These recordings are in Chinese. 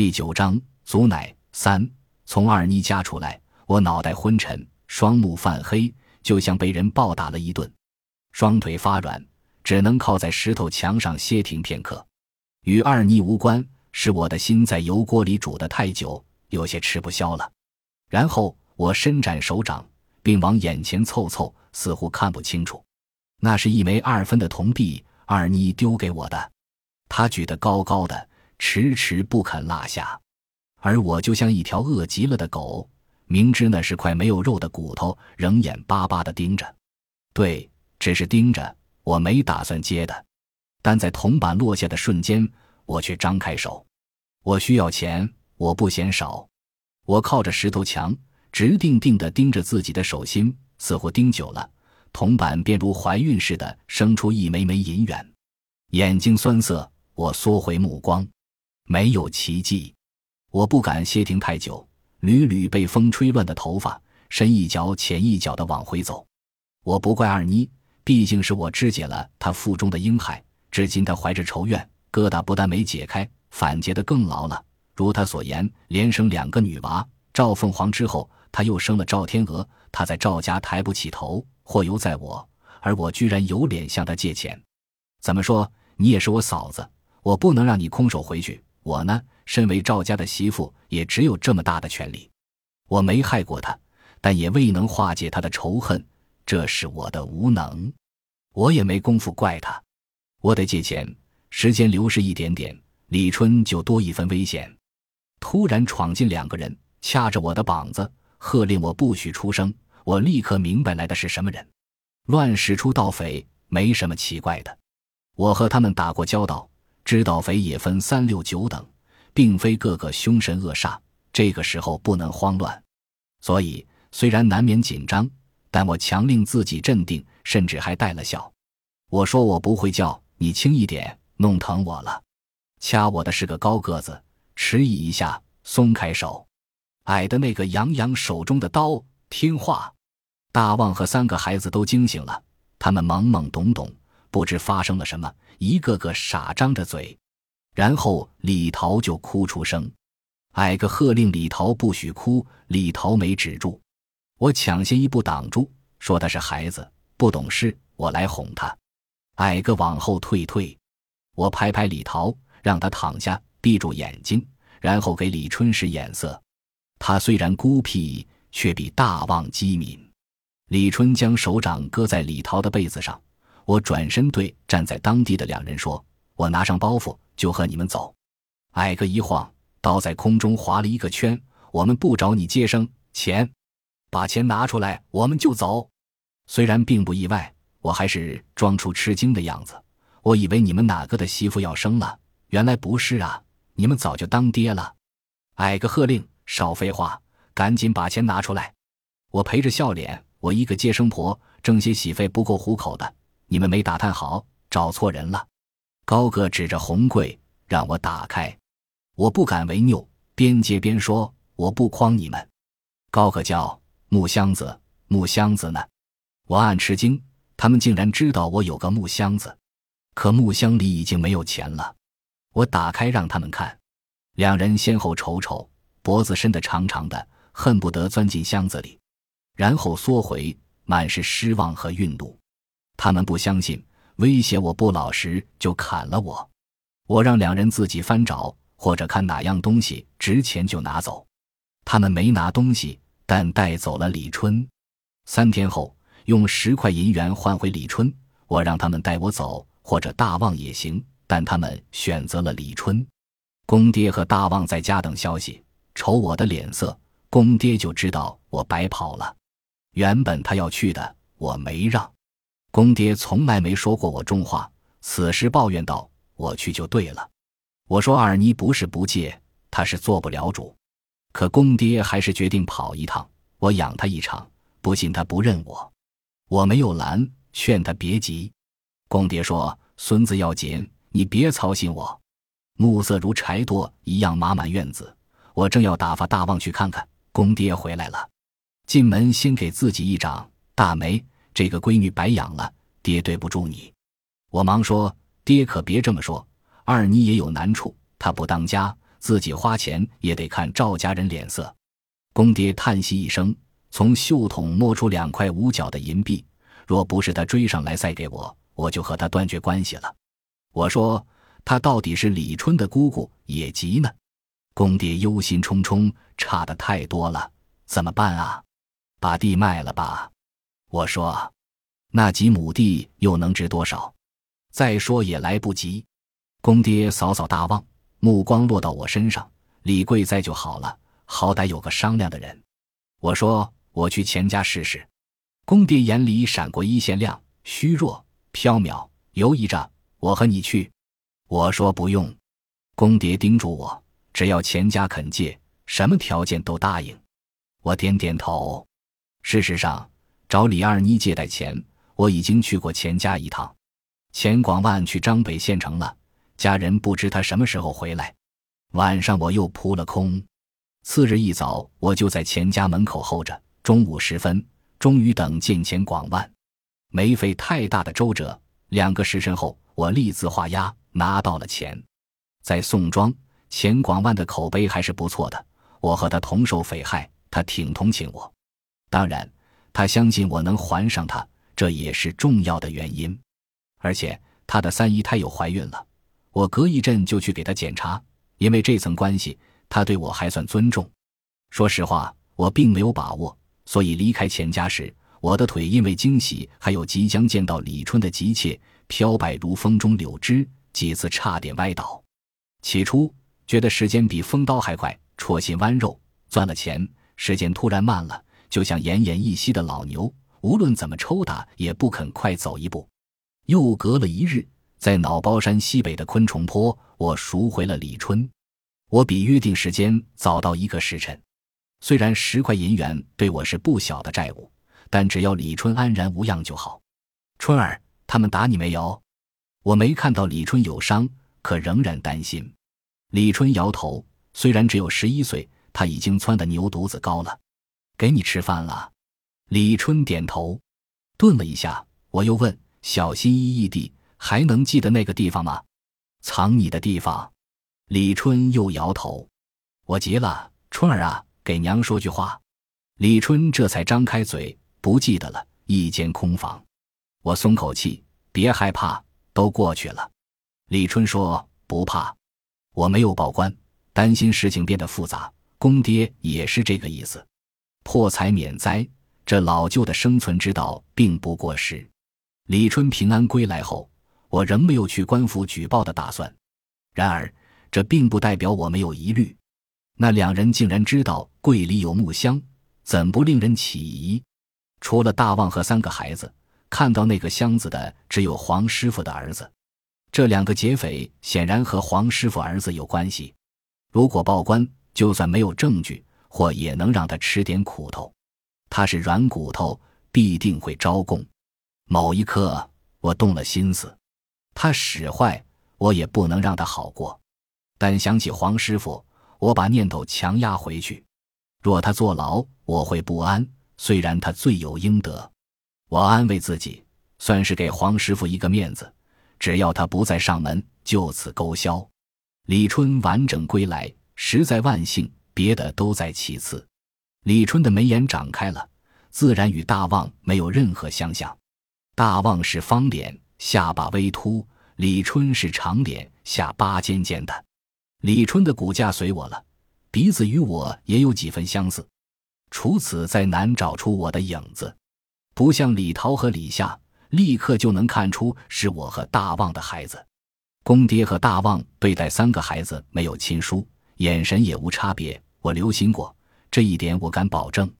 第九章，祖奶三。从二妮家出来，我脑袋昏沉，双目泛黑，就像被人暴打了一顿，双腿发软，只能靠在石头墙上歇停片刻。与二妮无关，是我的心在油锅里煮得太久，有些吃不消了。然后我伸展手掌，并往眼前凑凑，似乎看不清楚。那是一枚二分的铜币，二妮丢给我的。她举得高高的，迟迟不肯落下，而我就像一条饿极了的狗，明知那是块没有肉的骨头，仍眼巴巴地盯着。对，只是盯着，我没打算接的。但在铜板落下的瞬间，我却张开手。我需要钱，我不嫌少。我靠着石头墙，直定定地盯着自己的手心，似乎盯久了，铜板便如怀孕似的生出一枚枚银元。眼睛酸涩。我缩回目光，没有奇迹。我不敢歇停太久，屡屡被风吹乱的头发，深一脚浅一脚的往回走。我不怪二妮，毕竟是我肢解了她腹中的婴孩，至今她怀着仇怨，疙瘩不但没解开，反结得更牢了。如她所言，连生两个女娃。赵凤凰之后，她又生了赵天鹅。她在赵家抬不起头，祸由在我，而我居然有脸向她借钱。怎么说，你也是我嫂子。我不能让你空手回去。我呢，身为赵家的媳妇，也只有这么大的权利。我没害过他，但也未能化解他的仇恨，这是我的无能。我也没工夫怪他。我得借钱，时间流逝一点点，李春就多一分危险。突然闯进两个人，掐着我的膀子，喝令我不许出声。我立刻明白来的是什么人。乱世出盗匪，没什么奇怪的。我和他们打过交道。知道匪也分三六九等，并非个个凶神恶煞。这个时候不能慌乱，所以虽然难免紧张，但我强令自己镇定，甚至还带了笑。我说我不会叫，你轻一点，弄疼我了。掐我的是个高个子，迟疑一下，松开手。矮的那个扬扬手中的刀，听话。大旺和三个孩子都惊醒了，他们懵懵懂懂。不知发生了什么，一个个傻张着嘴，然后李桃就哭出声。矮个喝令李桃不许哭，李桃没止住。我抢先一步挡住，说他是孩子，不懂事，我来哄他。矮个往后退退，我拍拍李桃，让他躺下，闭住眼睛，然后给李春使眼色。他虽然孤僻，却比大旺机敏。李春将手掌搁在李桃的被子上。我转身对站在当地的两人说：“我拿上包袱就和你们走。”矮个一晃，刀在空中划了一个圈。我们不找你接生钱，把钱拿出来，我们就走。虽然并不意外，我还是装出吃惊的样子。我以为你们哪个的媳妇要生了，原来不是啊！你们早就当爹了。矮个喝令：“少废话，赶紧把钱拿出来！”我陪着笑脸：“我一个接生婆，挣些喜费不够糊口的。”你们没打探好，找错人了。高个指着红柜，让我打开。我不敢违拗，边接边说：“我不诓你们。”高个叫木箱子，木箱子呢？我暗吃惊，他们竟然知道我有个木箱子。可木箱里已经没有钱了。我打开让他们看，两人先后瞅瞅，脖子伸得长长的，恨不得钻进箱子里，然后缩回，满是失望和愠怒。他们不相信，威胁我不老实就砍了我。我让两人自己翻找，或者看哪样东西值钱就拿走。他们没拿东西，但带走了李春。三天后，用十块银元换回李春。我让他们带我走，或者大旺也行，但他们选择了李春。公爹和大旺在家等消息，瞅我的脸色，公爹就知道我白跑了。原本他要去的，我没让。公爹从来没说过我重话，此时抱怨道：“我去就对了。”我说：“二妮不是不借，他是做不了主。”可公爹还是决定跑一趟，我养他一场，不信他不认我。我没有拦，劝他别急。公爹说：“孙子要紧，你别操心我。”暮色如柴垛一样码满院子，我正要打发大旺去看看，公爹回来了，进门先给自己一掌，大梅。这个闺女白养了，爹对不住你。我忙说：“爹可别这么说，二妮也有难处，她不当家，自己花钱也得看赵家人脸色。公爹叹息一声，从袖筒摸出两块五角的银币。若不是他追上来塞给我，我就和他断绝关系了。我说：“他到底是李春的姑姑，也急呢。”公爹忧心忡忡：“差的太多了，怎么办啊？把地卖了吧。”我说：“那几亩地又能值多少？再说也来不及。”公爹扫扫大望，目光落到我身上：“李贵在就好了，好歹有个商量的人。”我说：“我去钱家试试。”公爹眼里闪过一线亮，虚弱缥缈，犹疑着：“我和你去。”我说：“不用。”公爹叮嘱我：“只要钱家肯借，什么条件都答应。”我点点头。事实上，找李二妮借贷钱，我已经去过钱家一趟。钱广万去张北县城了，家人不知他什么时候回来。晚上我又扑了空。次日一早，我就在钱家门口候着。中午时分。终于等见钱广万，没费太大的周折。两个时辰后，我立字画押拿到了钱。在宋庄，钱广万的口碑还是不错的。我和他同受匪害，他挺同情我。当然，他相信我能还上他，这也是重要的原因。而且他的三姨太又怀孕了，我隔一阵就去给他检查。因为这层关系，他对我还算尊重。说实话，我并没有把握。所以离开钱家时，我的腿因为惊喜还有即将见到李春的急切，飘摆如风中柳枝，几次差点歪倒。起初觉得时间比风刀还快，戳心剜肉；攥了钱，时间突然慢了，就像奄奄一息的老牛，无论怎么抽打也不肯快走一步。又隔了一日，在脑包山西北的昆虫坡，我赎回了李春。我比约定时间早到一个时辰。虽然十块银元对我是不小的债务，但只要李春安然无恙就好。春儿，他们打你没有？我没看到李春有伤，可仍然担心。李春摇头，虽然只有十一岁，他已经蹿得牛犊子高了。给你吃饭了。李春点头，顿了一下，我又问，小心翼翼地，还能记得那个地方吗？藏你的地方。李春又摇头。我急了，春儿啊！给娘说句话，李春这才张开嘴，不记得了。一间空房，我松口气，别害怕，都过去了。李春说不怕，我没有报官，担心事情变得复杂。公爹也是这个意思，破财免灾，这老旧的生存之道并不过时。李春平安归来后，我仍没有去官府举报的打算。然而，这并不代表我没有疑虑。那两人竟然知道柜里有木箱，怎不令人起疑？除了大旺和三个孩子，看到那个箱子的只有黄师傅的儿子。这两个劫匪显然和黄师傅儿子有关系。如果报官，就算没有证据，或也能让他吃点苦头。他是软骨头，必定会招供。某一刻，我动了心思：他使坏，我也不能让他好过。但想起黄师傅。我把念头强压回去，若他坐牢，我会不安。虽然他罪有应得，我安慰自己，算是给黄师傅一个面子。只要他不再上门，就此勾销。李春完整归来，实在万幸，别的都在其次。李春的眉眼长开了，自然与大旺没有任何相像。大旺是方脸，下巴微凸；李春是长脸，下巴尖尖的。李春的骨架随我了，鼻子与我也有几分相似，除此再难找出我的影子，不像李桃和李夏，立刻就能看出是我和大旺的孩子。公爹和大旺对待三个孩子没有亲疏，眼神也无差别，我留心过这一点，我敢保证。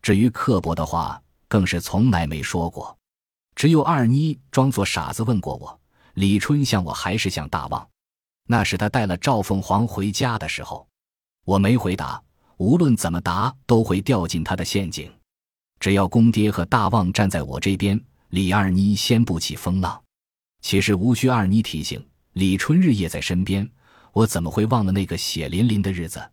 至于刻薄的话，更是从来没说过。只有二妮装作傻子问过我：李春像我还是像大旺？那是他带了赵凤凰回家的时候，我没回答。无论怎么答，都会掉进他的陷阱。只要公爹和大旺站在我这边，李二妮掀不起风浪。其实无需二妮提醒，李春日夜在身边，我怎么会忘了那个血淋淋的日子？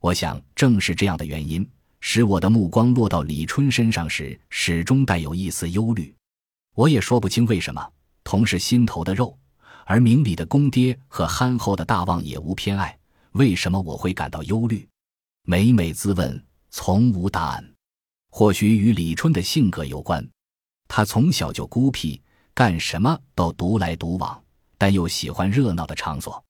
我想，正是这样的原因，使我的目光落到李春身上时，始终带有一丝忧虑。我也说不清为什么，同是心头的肉。而明理的公爹和憨厚的大旺也无偏爱，为什么我会感到忧虑？每每自问，从无答案。或许与李春的性格有关。他从小就孤僻，干什么都独来独往，但又喜欢热闹的场所。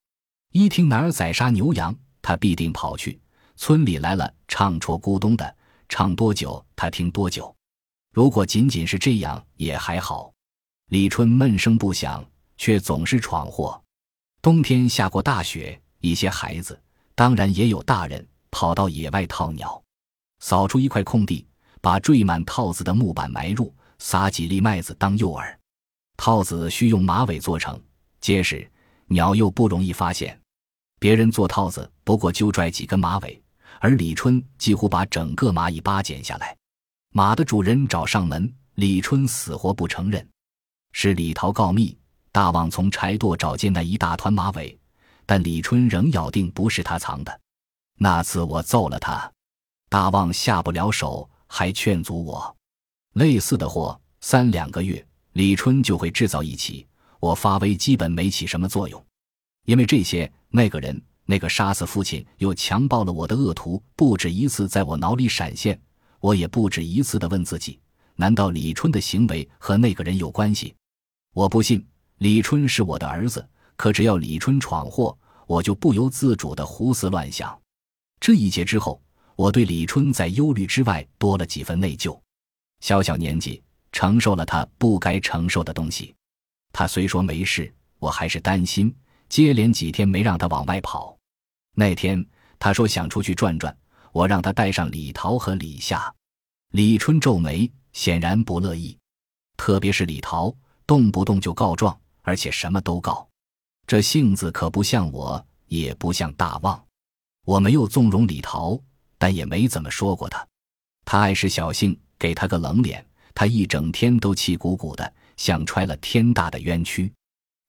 一听哪儿宰杀牛羊，他必定跑去。村里来了唱戳咕咚的，唱多久他听多久。如果仅仅是这样也还好。李春闷声不响，却总是闯祸。冬天下过大雪，一些孩子，当然也有大人，跑到野外套鸟，扫出一块空地，把缀满套子的木板埋入。撒几粒麦子当诱饵，套子需用马尾做成，结实，鸟又不容易发现。别人做套子不过揪拽几根马尾，而李春几乎把整个蚂蚁巴剪下来。马的主人找上门，李春死活不承认。是李桃告密，大旺从柴垛找见那一大团马尾，但李春仍咬定不是他藏的。那次我揍了他，大旺下不了手，还劝阻我。类似的货三两个月，李春就会制造一起。我发威基本没起什么作用，因为这些那个人那个杀死父亲又强暴了我的恶徒不止一次在我脑里闪现，我也不止一次的问自己：难道李春的行为和那个人有关系？我不信李春是我的儿子，可只要李春闯祸，我就不由自主的胡思乱想。这一劫之后，我对李春在忧虑之外多了几分内疚。小小年纪，承受了他不该承受的东西。他虽说没事，我还是担心。接连几天没让他往外跑。那天他说想出去转转，我让他带上李桃和李夏。李春皱眉，显然不乐意。特别是李桃，动不动就告状，而且什么都告。这性子可不像我，也不像大旺。我没有纵容李桃，但也没怎么说过他。他爱使小性。给他个冷脸，他一整天都气鼓鼓的，像揣了天大的冤屈。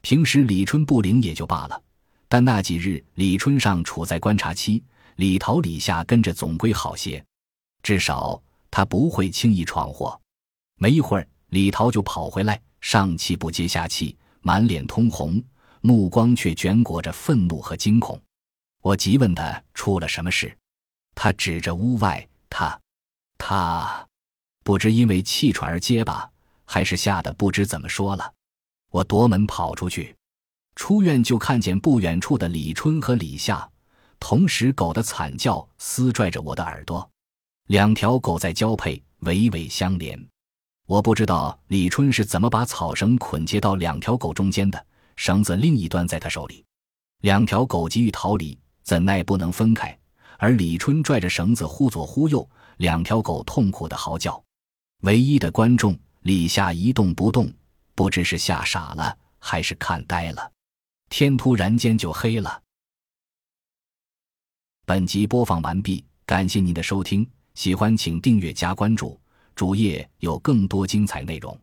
平时李春不灵也就罢了，但那几日李春尚处在观察期，李桃、李夏跟着总归好些，至少他不会轻易闯祸。没一会儿，李桃就跑回来，上气不接下气，满脸通红，目光却卷裹着愤怒和惊恐。我急问他出了什么事，他指着屋外，他，他。不知因为气喘而结巴，还是吓得不知怎么说了。我夺门跑出去，出院就看见不远处的李春和李夏，同时狗的惨叫撕拽着我的耳朵。两条狗在交配，尾尾相连。我不知道李春是怎么把草绳捆结到两条狗中间的，绳子另一端在他手里。两条狗急于逃离，怎奈不能分开，而李春拽着绳子忽左忽右，两条狗痛苦的嚎叫。唯一的观众李夏一动不动，不知是吓傻了还是看呆了。天突然间就黑了。本集播放完毕，感谢您的收听，喜欢请订阅加关注，主页有更多精彩内容。